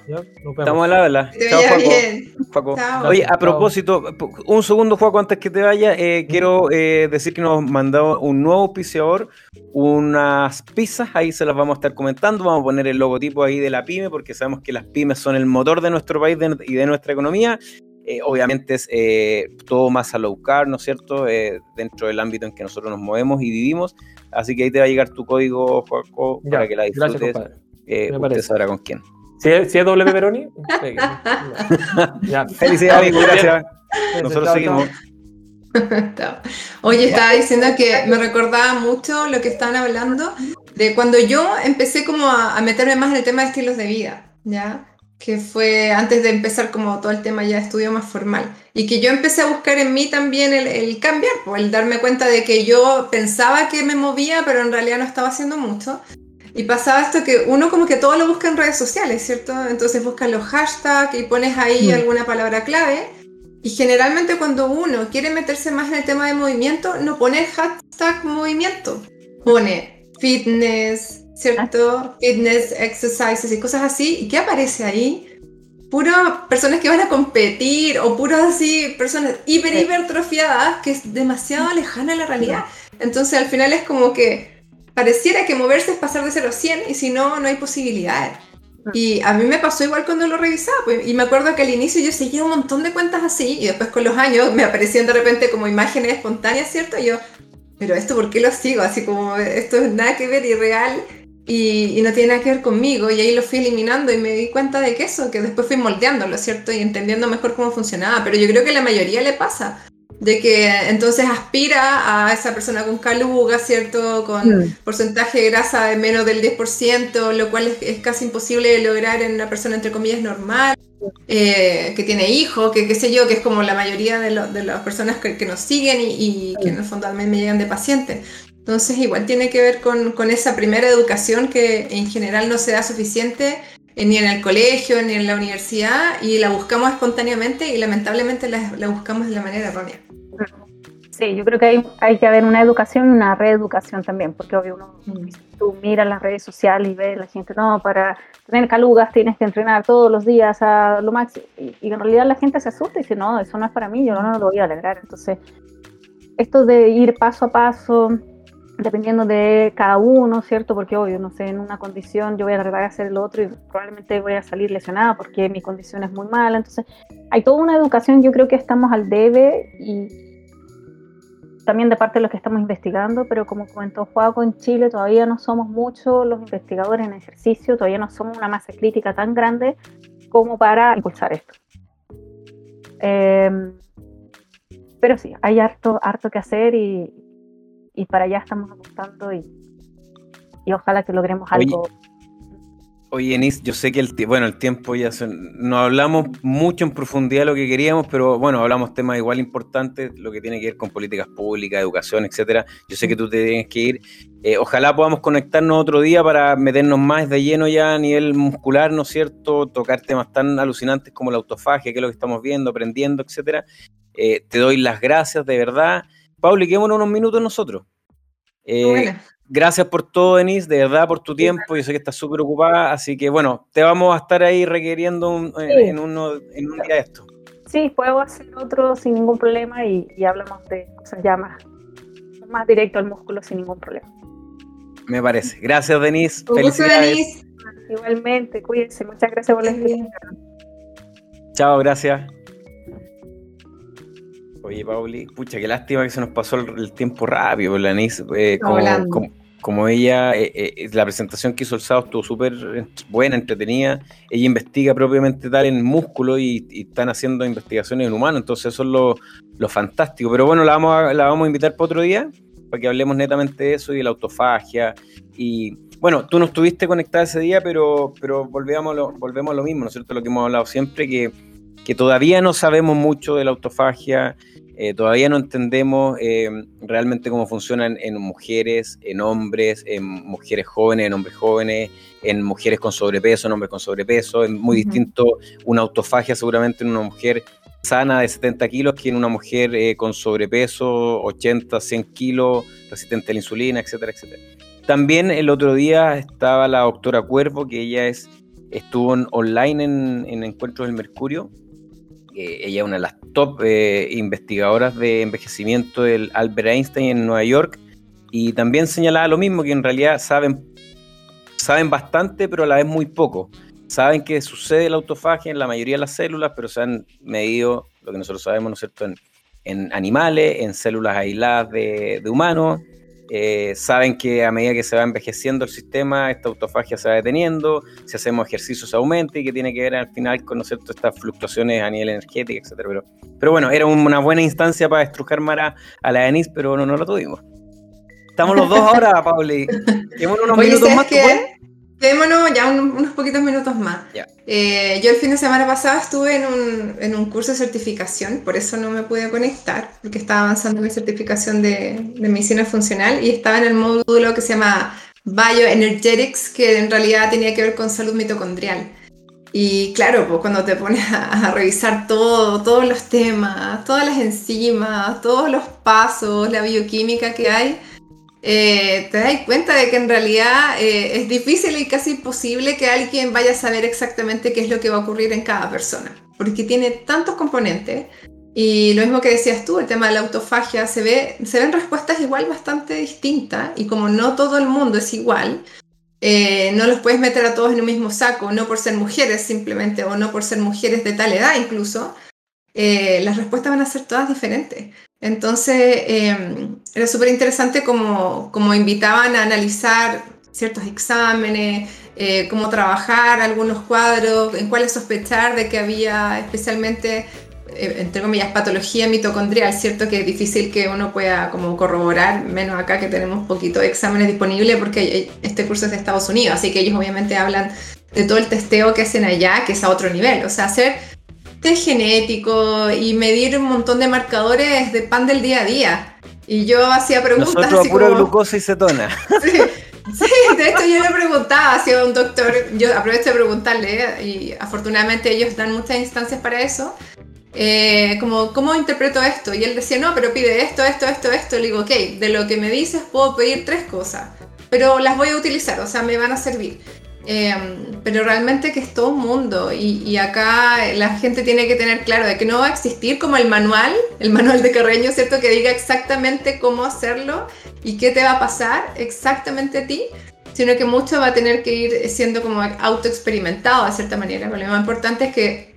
Estamos a la vela. Chao, Juaco. Oye, a propósito, un segundo, Juaco, antes que te vaya, eh, quiero eh, decir que nos mandado un nuevo auspiciador, unas pizzas, ahí se las vamos a estar comentando, vamos a poner el logotipo ahí de la pyme, porque sabemos que las pymes son el motor de nuestro país y de nuestra economía. obviamente es todo más a low carb, ¿no es cierto? dentro del ámbito en que nosotros nos movemos y vivimos. Así que ahí te va a llegar tu código, Juaco, para que la disfrutes. Gracias, eh, usted sabrá con quién. Si es, si es W Veroni, Felicidades, gracias. Nosotros seguimos. Oye, estaba diciendo que me recordaba mucho lo que estaban hablando de cuando yo empecé como a, a meterme más en el tema de estilos de vida, ¿ya? que fue antes de empezar como todo el tema ya de estudio más formal. Y que yo empecé a buscar en mí también el, el cambiar, pues, el darme cuenta de que yo pensaba que me movía, pero en realidad no estaba haciendo mucho. Y pasaba esto que uno como que todo lo busca en redes sociales, ¿cierto? Entonces buscas los hashtags y pones ahí mm. alguna palabra clave. Y generalmente cuando uno quiere meterse más en el tema de movimiento, no pone hashtag movimiento. Pone fitness, ¿cierto? Fitness, exercises y cosas así. ¿Y qué aparece ahí? Puro personas que van a competir o puras así personas hiper, hipertrofiadas que es demasiado lejana a la realidad. Entonces al final es como que pareciera que moverse es pasar de 0 a 100 y si no, no hay posibilidades. Ah. Y a mí me pasó igual cuando lo revisaba, pues, y me acuerdo que al inicio yo seguía un montón de cuentas así, y después con los años me aparecían de repente como imágenes espontáneas, ¿cierto? Y yo, pero esto, ¿por qué lo sigo? Así como, esto es nada que ver y real y, no tiene nada que ver conmigo. Y ahí lo fui eliminando y me di cuenta de que eso, que después fui moldeándolo, ¿cierto? Y entendiendo mejor cómo funcionaba. Pero yo creo que la mayoría le pasa. De que entonces aspira a esa persona con caluga, ¿cierto? Con mm. porcentaje de grasa de menos del 10%, lo cual es, casi imposible de lograr en una persona, entre comillas, normal. eh, que tiene hijos, que qué sé yo, que es como la mayoría de, las personas que, nos siguen y, que en el fondo también me llegan de pacientes. Entonces igual tiene que ver con, con esa primera educación que en general no se da suficiente ni en el colegio, ni en la universidad, y la buscamos espontáneamente y lamentablemente la, la buscamos de la manera errónea. Sí, yo creo que hay, hay que haber una educación y una reeducación también, porque obvio uno, tú miras las redes sociales y ves la gente, no, para tener calugas tienes que entrenar todos los días a lo máximo, y, en realidad la gente se asusta y dice, no, eso no es para mí, yo no, lo voy a lograr. Entonces, esto de ir paso a paso, dependiendo de cada uno, ¿cierto? Porque obvio, no sé, en una condición yo voy a tratar de hacer el otro y probablemente voy a salir lesionada porque mi condición es muy mala. Entonces, hay toda una educación, yo creo que estamos al debe y también de parte de los que estamos investigando, pero como comentó Juaco, en Chile todavía no somos muchos los investigadores en ejercicio, todavía no somos una masa crítica tan grande como para impulsar esto. Em, pero sí, hay harto, harto que hacer y, para allá estamos apuntando y, y ojalá que logremos algo. Oye, Enis, yo sé que el, bueno, el tiempo ya no hablamos mucho en profundidad de lo que queríamos, pero bueno, hablamos temas igual importantes, lo que tiene que ver con políticas públicas, educación, etcétera. Yo sé que tú te tienes que ir. Eh, ojalá podamos conectarnos otro día para meternos más de lleno ya a nivel muscular, ¿no es cierto? Tocar temas tan alucinantes como la autofagia, que es lo que estamos viendo, aprendiendo, etcétera. Eh, te doy las gracias, de verdad. Pauli, quedémonos unos minutos nosotros. Eh, gracias por todo, Denise, de verdad, por tu tiempo. Yo sé que estás súper ocupada, así que bueno, te vamos a estar ahí requiriendo en, uno, en un día esto. Sí, puedo hacer otro sin ningún problema y, hablamos de cosas ya más, más directo al músculo sin ningún problema. Me parece. Gracias, Denise. Felicidades. Igualmente, cuídense. Muchas gracias por la invitación. Chao, gracias. Oye, Pauli, pucha, qué lástima que se nos pasó el, tiempo rápido, la. Eh, como ella, eh, eh, la presentación que hizo el sábado estuvo súper buena, entretenida. Ella investiga propiamente tal en músculo y, están haciendo investigaciones en humanos, entonces eso es lo, fantástico. Pero bueno, la vamos, a, la vamos a invitar para otro día, para que hablemos netamente de eso y de la autofagia. Y bueno, tú no estuviste conectada ese día, pero, pero volvemos, a lo, volvemos a lo mismo, ¿no es cierto? Lo que hemos hablado siempre, que, que todavía no sabemos mucho de la autofagia eh, todavía no entendemos eh, realmente cómo funcionan en mujeres, en hombres, en mujeres jóvenes, en hombres jóvenes, en mujeres con sobrepeso, en hombres con sobrepeso. Es muy distinto una autofagia seguramente en una mujer sana de 70 kilos que en una mujer eh, con sobrepeso, 80, 100 kilos, resistente a la insulina, etcétera, etcétera. También el otro día estaba la doctora Cuervo, que ella es, estuvo online en, en Encuentros del Mercurio, ella es una de las top eh, investigadoras de envejecimiento del Albert Einstein en Nueva York, y también señalaba lo mismo, que en realidad saben, saben bastante, pero a la vez muy poco. Saben que sucede la autofagia en la mayoría de las células, pero se han medido lo que nosotros sabemos, ¿no es cierto?, en, en animales, en células aisladas de, de humanos, eh, saben que a medida que se va envejeciendo el sistema, esta autofagia se va deteniendo, si hacemos ejercicios aumenta y que tiene que ver al final con ¿no estas fluctuaciones a nivel energético, etc. Pero, pero bueno, era una buena instancia para estrujar más a, la Denise, pero no, no lo tuvimos. Estamos los dos ahora, Pauli. Unos minutos más. Quedémonos ya unos poquitos minutos más. Eh, yo el fin de semana pasado estuve en un, en un, curso de certificación, por eso no me pude conectar, porque estaba avanzando mi certificación de, de medicina funcional y estaba en el módulo que se llama Bioenergetics, que en realidad tenía que ver con salud mitocondrial. Y claro, pues cuando te pones a, a, revisar todo, todos los temas, todas las enzimas, todos los pasos, la bioquímica que hay, eh, te das cuenta de que en realidad eh, es difícil y casi imposible que alguien vaya a saber exactamente qué es lo que va a ocurrir en cada persona, porque tiene tantos componentes. Y lo mismo que decías tú, el tema de la autofagia, se, ve, se ven respuestas igual bastante distintas y como no todo el mundo es igual, eh, no los puedes meter a todos en un mismo saco, no por ser mujeres simplemente o no por ser mujeres de tal edad incluso, las respuestas van a ser todas diferentes. Entonces, em, era súper interesante como, como, invitaban a analizar ciertos exámenes, eh, cómo trabajar algunos cuadros, en cuáles sospechar de que había especialmente, eh, entre comillas, patología mitocondrial, ¿cierto? Que es difícil que uno pueda como corroborar, menos acá que tenemos poquito exámenes disponibles porque este curso es de Estados Unidos, así que ellos obviamente hablan de todo el testeo que hacen allá, que es a otro nivel. O sea, hacer test genético y medir un montón de marcadores de pan del día a día. Y yo hacía preguntas. Nosotros a pura glucosa y cetona. Sí, de hecho yo le preguntaba hacia un doctor, yo aprovecho de preguntarle y afortunadamente ellos dan muchas instancias para eso. Eh, como, ¿cómo interpreto esto? Y él decía, no, pero pide esto, esto, esto, esto. Le digo, ok, de lo que me dices puedo pedir tres cosas, pero las voy a utilizar, o sea, me van a servir. Em, pero realmente que es todo un mundo y, acá la gente tiene que tener claro de que no va a existir como el manual, el manual de Carreño, ¿cierto? Que diga exactamente cómo hacerlo y qué te va a pasar exactamente a ti, sino que mucho va a tener que ir siendo como autoexperimentado de cierta manera. lo más importante es que,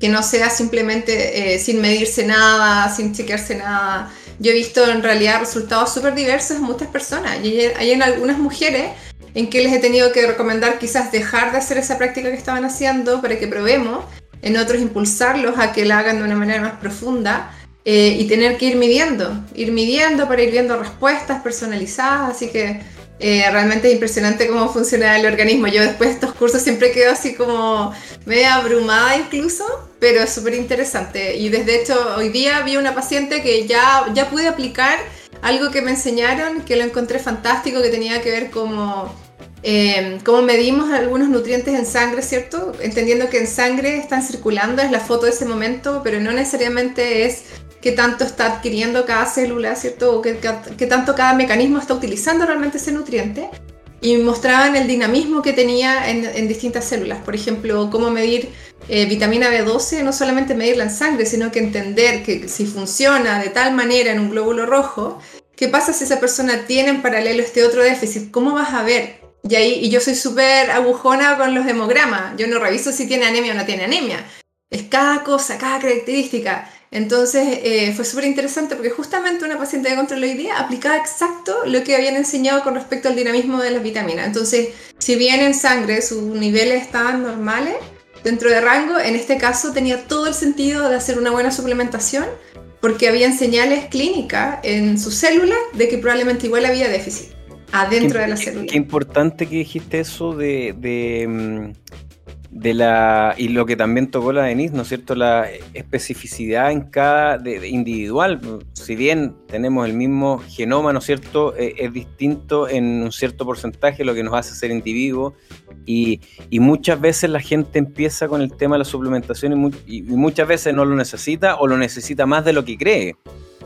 que no sea simplemente eh, sin medirse nada, sin chequearse nada. Yo he visto en realidad resultados súper diversos en muchas personas y hay en algunas mujeres en que les he tenido que recomendar quizás dejar de hacer esa práctica que estaban haciendo para que probemos, en otros impulsarlos a que la hagan de una manera más profunda eh, y tener que ir midiendo, ir midiendo para ir viendo respuestas personalizadas, así que eh, realmente es impresionante cómo funciona el organismo. Yo después de estos cursos siempre quedo así como media abrumada incluso, pero es súper interesante. Y desde hecho hoy día vi una paciente que ya, ya pude aplicar algo que me enseñaron, que lo encontré fantástico, que tenía que ver como eh, cómo medimos algunos nutrientes en sangre, ¿cierto? Entendiendo que en sangre están circulando, es la foto de ese momento, pero no necesariamente es qué tanto está adquiriendo cada célula, ¿cierto? O qué, tanto cada mecanismo está utilizando realmente ese nutriente. Y mostraban el dinamismo que tenía en, distintas células. Por ejemplo, cómo medir eh, vitamina B12, no solamente medirla en sangre, sino que entender que si funciona de tal manera en un glóbulo rojo, ¿qué pasa si esa persona tiene en paralelo este otro déficit? ¿Cómo vas a ver y, ahí, y yo soy súper agujona con los hemogramas. Yo no reviso si tiene anemia o no tiene anemia. Es cada cosa, cada característica. Entonces eh, fue súper interesante porque justamente una paciente de control hoy día aplicaba exacto lo que habían enseñado con respecto al dinamismo de las vitaminas. Entonces, si bien en sangre sus niveles estaban normales, dentro de rango, en este caso tenía todo el sentido de hacer una buena suplementación porque habían señales clínicas en sus células de que probablemente igual había déficit adentro de la célula. Qué importante que dijiste eso de, de, mm, de, la. Y lo que también tocó la Denise, ¿no es cierto? La especificidad en cada de, individual. Si bien tenemos el mismo genoma, ¿no es cierto? Eh, es distinto en un cierto porcentaje lo que nos hace ser individuo. Y, y, muchas veces la gente empieza con el tema de la suplementación y, y, muchas veces no lo necesita o lo necesita más de lo que cree,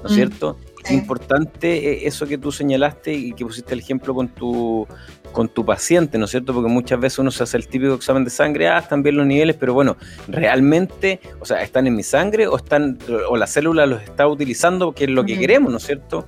¿no es mm. cierto? Importante eh, eso que tú señalaste y que pusiste el ejemplo con tu, con tu paciente, ¿no es cierto? Porque muchas veces uno se hace el típico examen de sangre, ah, están bien los niveles, pero bueno, realmente, o sea, ¿están en mi sangre o están o la célula los está utilizando, que es lo que queremos, ¿no es cierto?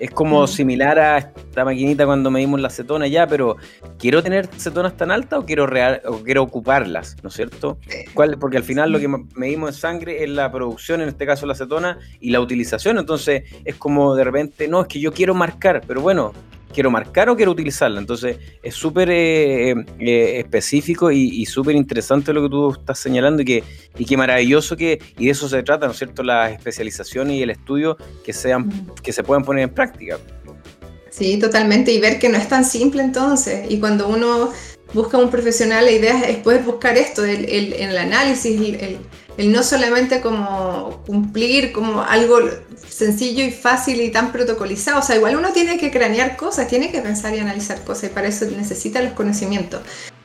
Es como similar a esta maquinita cuando medimos la cetona ya, pero ¿quiero tener cetonas tan altas o quiero, real, o quiero ocuparlas? ¿No es cierto? ¿Cuál? Porque al final lo que medimos en sangre es la producción, en este caso la cetona, y la utilización. Entonces es como de repente, no, es que yo quiero marcar, pero bueno, quiero marcar o quiero utilizarla. Entonces es súper eh, eh, específico y, súper interesante lo que tú estás señalando y que, y que maravilloso que, y de eso se trata, ¿no es cierto?, la especialización y el estudio que, sean, que se puedan poner en práctica. Sí, totalmente, y ver que no es tan simple entonces. Y cuando uno busca un profesional, la idea es poder buscar esto, el, el, el análisis, el, el no solamente como cumplir como algo sencillo y fácil y tan protocolizado, o sea, igual uno tiene que cranear cosas, tiene que pensar y analizar cosas y para eso necesita los conocimientos.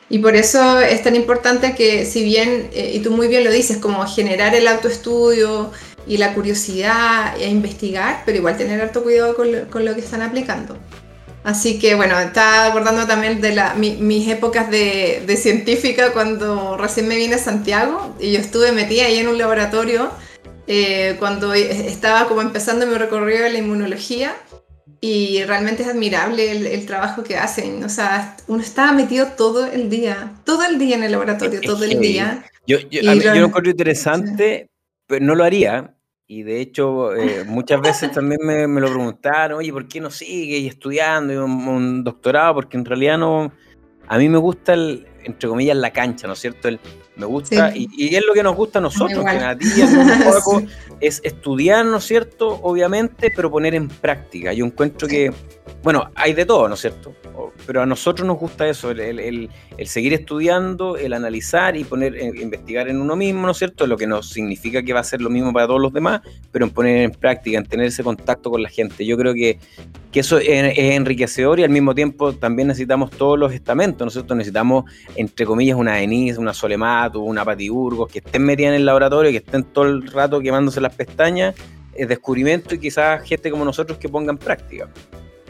Y por eso es tan importante que si bien, eh, y tú muy bien lo dices, como generar el autoestudio y la curiosidad e investigar, pero igual tener harto cuidado con lo, con lo que están aplicando. Así que bueno, estaba acordando también de la, mis épocas de, de, científica cuando recién me vine a Santiago y yo estuve metida ahí en un laboratorio eh, cuando estaba como empezando mi recorrido de la inmunología y realmente es admirable el, trabajo que hacen. O sea, uno estaba metido todo el día, todo el día en el laboratorio, todo el día. Yo, yo, yo lo encuentro interesante, pero no lo haría y de hecho, eh, muchas veces también me, me, lo preguntaron, oye, ¿por qué no sigue estudiando un, doctorado? Porque en realidad no, a mí me gusta, el, entre comillas, la cancha, ¿no es cierto? El, me gusta, y, y, es lo que nos gusta a nosotros, que a ti es estudiar, ¿no es cierto? Obviamente, pero poner en práctica. Yo encuentro que, bueno, hay de todo, ¿no es cierto? Pero a nosotros nos gusta eso, el, el, el seguir estudiando, el analizar y poner, eh, investigar en uno mismo, ¿no es cierto? Lo que no significa que va a ser lo mismo para todos los demás, pero en poner en práctica, en tener ese contacto con la gente. Yo creo que, que eso es, enriquecedor y al mismo tiempo también necesitamos todos los estamentos, ¿no es cierto? Necesitamos, entre comillas, una Denise, una Solemato, una Patiburgos, que estén metidas en el laboratorio, que estén todo el rato quemándose las pestañas, el descubrimiento y quizás gente como nosotros que ponga en práctica.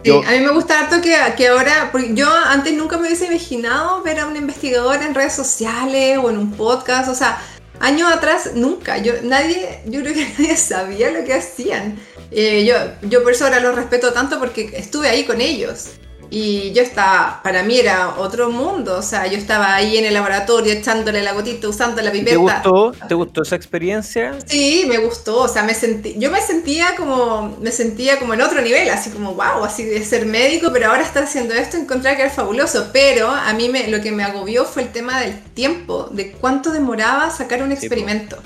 Sí, a mí me gusta harto que, que ahora, porque yo antes nunca me hubiese imaginado ver a un investigador en redes sociales o en un podcast, o sea, años atrás nunca, yo, nadie, yo creo que nadie sabía lo que hacían. Eh, yo, yo por eso ahora los respeto tanto porque estuve ahí con ellos. Y yo estaba, para mí era otro mundo, o sea, yo estaba ahí en el laboratorio echándole la gotita, usando la pipeta. ¿Te gustó? ¿Te gustó esa experiencia? Sí, me gustó, o sea, me sentí, yo me sentía como, me sentía como en otro nivel, así como, wow, así de ser médico, pero ahora estar haciendo esto, encontré que era fabuloso, pero a mí me, lo que me agobió fue el tema del tiempo, de cuánto demoraba sacar un experimento.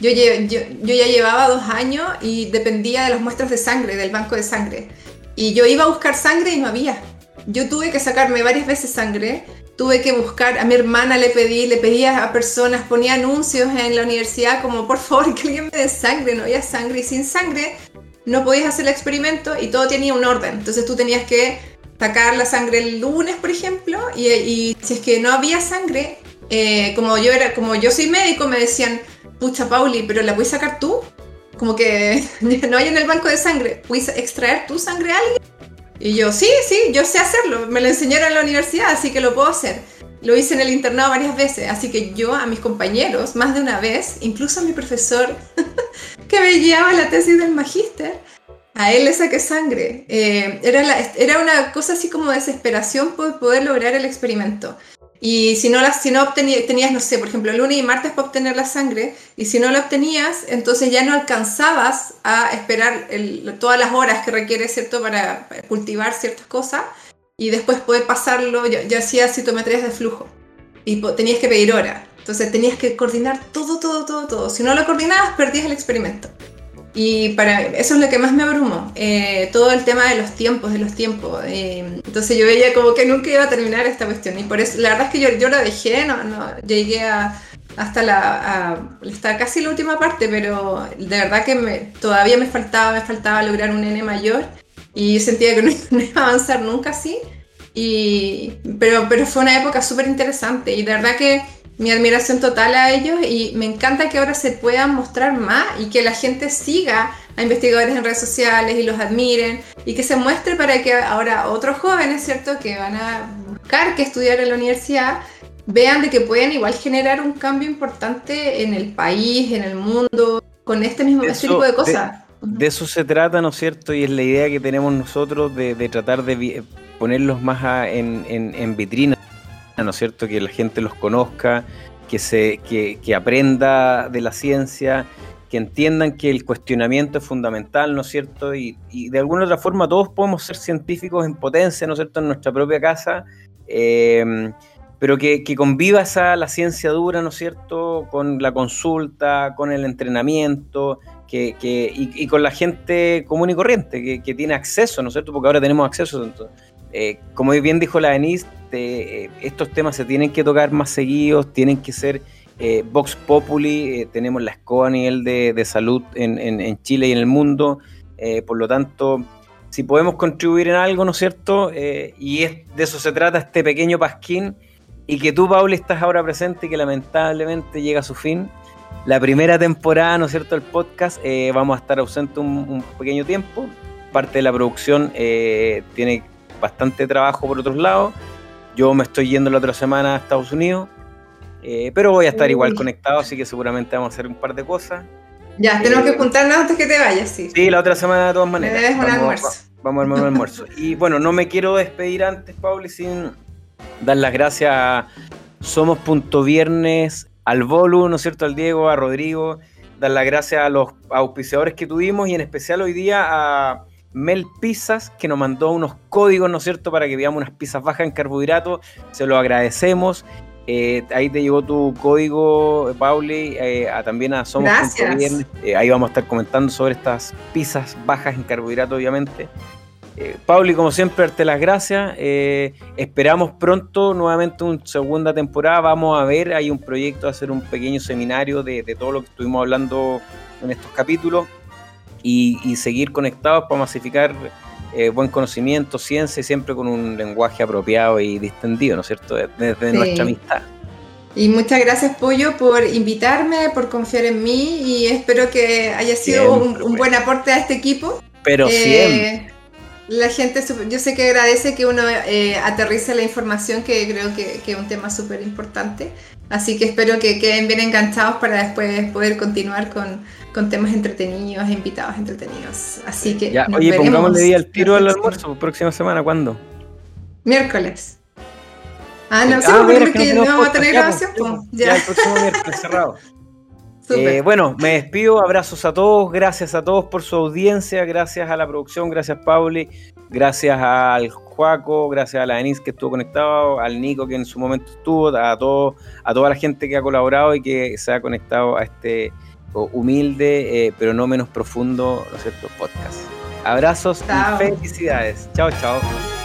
Yo, yo, yo ya llevaba dos años y dependía de las muestras de sangre, del banco de sangre. Y yo iba a buscar sangre y no había yo tuve que sacarme varias veces sangre, tuve que buscar, a mi hermana le pedí, le pedía a personas, ponía anuncios en la universidad como por favor que alguien me dé sangre, no había sangre y sin sangre no podías hacer el experimento y todo tenía un orden, entonces tú tenías que sacar la sangre el lunes, por ejemplo, y, si es que no había sangre, eh, como yo era, como yo soy médico, me decían, pucha Pauli, pero la puedes sacar tú, como que no hay en el banco de sangre, ¿puedes extraer tu sangre a alguien? Y yo, sí, sí, yo sé hacerlo, me lo enseñaron en la universidad, así que lo puedo hacer. Lo hice en el internado varias veces, así que yo a mis compañeros, más de una vez, incluso a mi profesor que me guiaba la tesis del magíster, a él le saqué sangre. Eh, era, era una cosa así como desesperación por poder lograr el experimento. Y si no, la, si no tenías, no sé, por ejemplo, lunes y martes para obtener la sangre, y si no la obtenías, entonces ya no alcanzabas a esperar todas las horas que requiere, ¿cierto?, para cultivar ciertas cosas, y después poder pasarlo, yo, yo hacía citometrías de flujo, y tenías que pedir hora. Entonces tenías que coordinar todo, todo, todo, todo. Si no lo coordinabas, perdías el experimento. Y para eso es lo que más me abrumó, eh, todo el tema de los tiempos, de los tiempos. Eh, entonces yo veía como que nunca iba a terminar esta cuestión. Y por eso, la verdad es que yo, yo la dejé, no, no llegué a, hasta la, a, casi la última parte, pero de verdad que me, todavía me faltaba, me faltaba lograr un N mayor y sentía que no, iba a avanzar nunca así. Y, pero, pero fue una época súper interesante y de verdad que mi admiración total a ellos y me encanta que ahora se puedan mostrar más y que la gente siga a investigadores en redes sociales y los admiren y que se muestre para que ahora otros jóvenes, ¿cierto?, que van a buscar que estudiar en la universidad, vean de que pueden igual generar un cambio importante en el país, en el mundo, con este mismo tipo de cosas. De, eso se trata, ¿no es cierto? Y es la idea que tenemos nosotros de, tratar de ponerlos más en, en, en vitrina ¿no es cierto? Que la gente los conozca, que, se, que, aprenda de la ciencia, que entiendan que el cuestionamiento es fundamental, ¿no es cierto? Y, de alguna otra forma todos podemos ser científicos en potencia, ¿no es cierto?, en nuestra propia casa, eh, pero que, conviva esa, la ciencia dura, ¿no es cierto?, con la consulta, con el entrenamiento, que, y, con la gente común y corriente, que, tiene acceso, ¿no es cierto?, porque ahora tenemos acceso. Eh, como bien dijo la Denise, eh, estos temas se tienen que tocar más seguidos, tienen que ser eh, Vox Populi, tenemos la escoba a nivel de, salud en, Chile y en el mundo, por lo tanto, si podemos contribuir en algo, ¿no es cierto? y de eso se trata este pequeño pasquín, y que tú, Paul, estás ahora presente y que lamentablemente llega a su fin. La primera temporada, ¿no es cierto?, del podcast, vamos a estar ausentes un, un, pequeño tiempo. Parte de la producción tiene bastante trabajo por otros lados. Yo me estoy yendo la otra semana a Estados Unidos, eh, pero voy a estar igual conectado, así que seguramente vamos a hacer un par de cosas. Ya, tenemos que juntarnos antes que te vayas, sí. Sí, la otra semana de todas maneras. Me un almuerzo. Vamos a armar un almuerzo. Y bueno, no me quiero despedir antes, Pauli, sin dar las gracias a Somos.viernes, al Volu, ¿no es cierto?, al Diego, a Rodrigo, dar las gracias a los auspiciadores que tuvimos y en especial hoy día a Mel Pizzas, que nos mandó unos códigos, ¿no es cierto?, para que veamos unas pizzas bajas en carbohidratos. Se lo agradecemos. Eh, ahí te llegó tu código, Pauli, eh, también a Somos Gracias. Eh, ahí vamos a estar comentando sobre estas pizzas bajas en carbohidratos, obviamente. Pauli, como siempre, darte las gracias. Esperamos pronto nuevamente una segunda temporada. Vamos a ver, hay un proyecto de hacer un pequeño seminario de, todo lo que estuvimos hablando en estos capítulos y, seguir conectados para masificar eh, buen conocimiento, ciencia siempre con un lenguaje apropiado y distendido, ¿no es cierto?, desde nuestra amistad. Y muchas gracias, Pollo, por invitarme, por confiar en mí y espero que haya sido un, pues. buen aporte a este equipo. Pero siempre la gente, yo sé que agradece que uno eh, aterrice la información, que creo que, es un tema súper importante. Así que espero que queden bien enganchados para después poder continuar con, con temas entretenidos invitados entretenidos. Así que. Ya, oye, pongámosle día al tiro al almuerzo, próxima semana, ¿cuándo? Miércoles. Ah, no, sí, ah, porque no, vamos a tener grabación. Ya. el próximo miércoles cerrado. Eh, bueno, me despido, abrazos a todos, gracias a todos por su audiencia, gracias a la producción, gracias Pauli, gracias al Juaco, gracias a la Denise que estuvo conectado, al Nico que en su momento estuvo, a todo, a toda la gente que ha colaborado y que se ha conectado a este humilde, eh, pero no menos profundo, ¿no cierto?, podcast. Abrazos y felicidades. Chao, chao.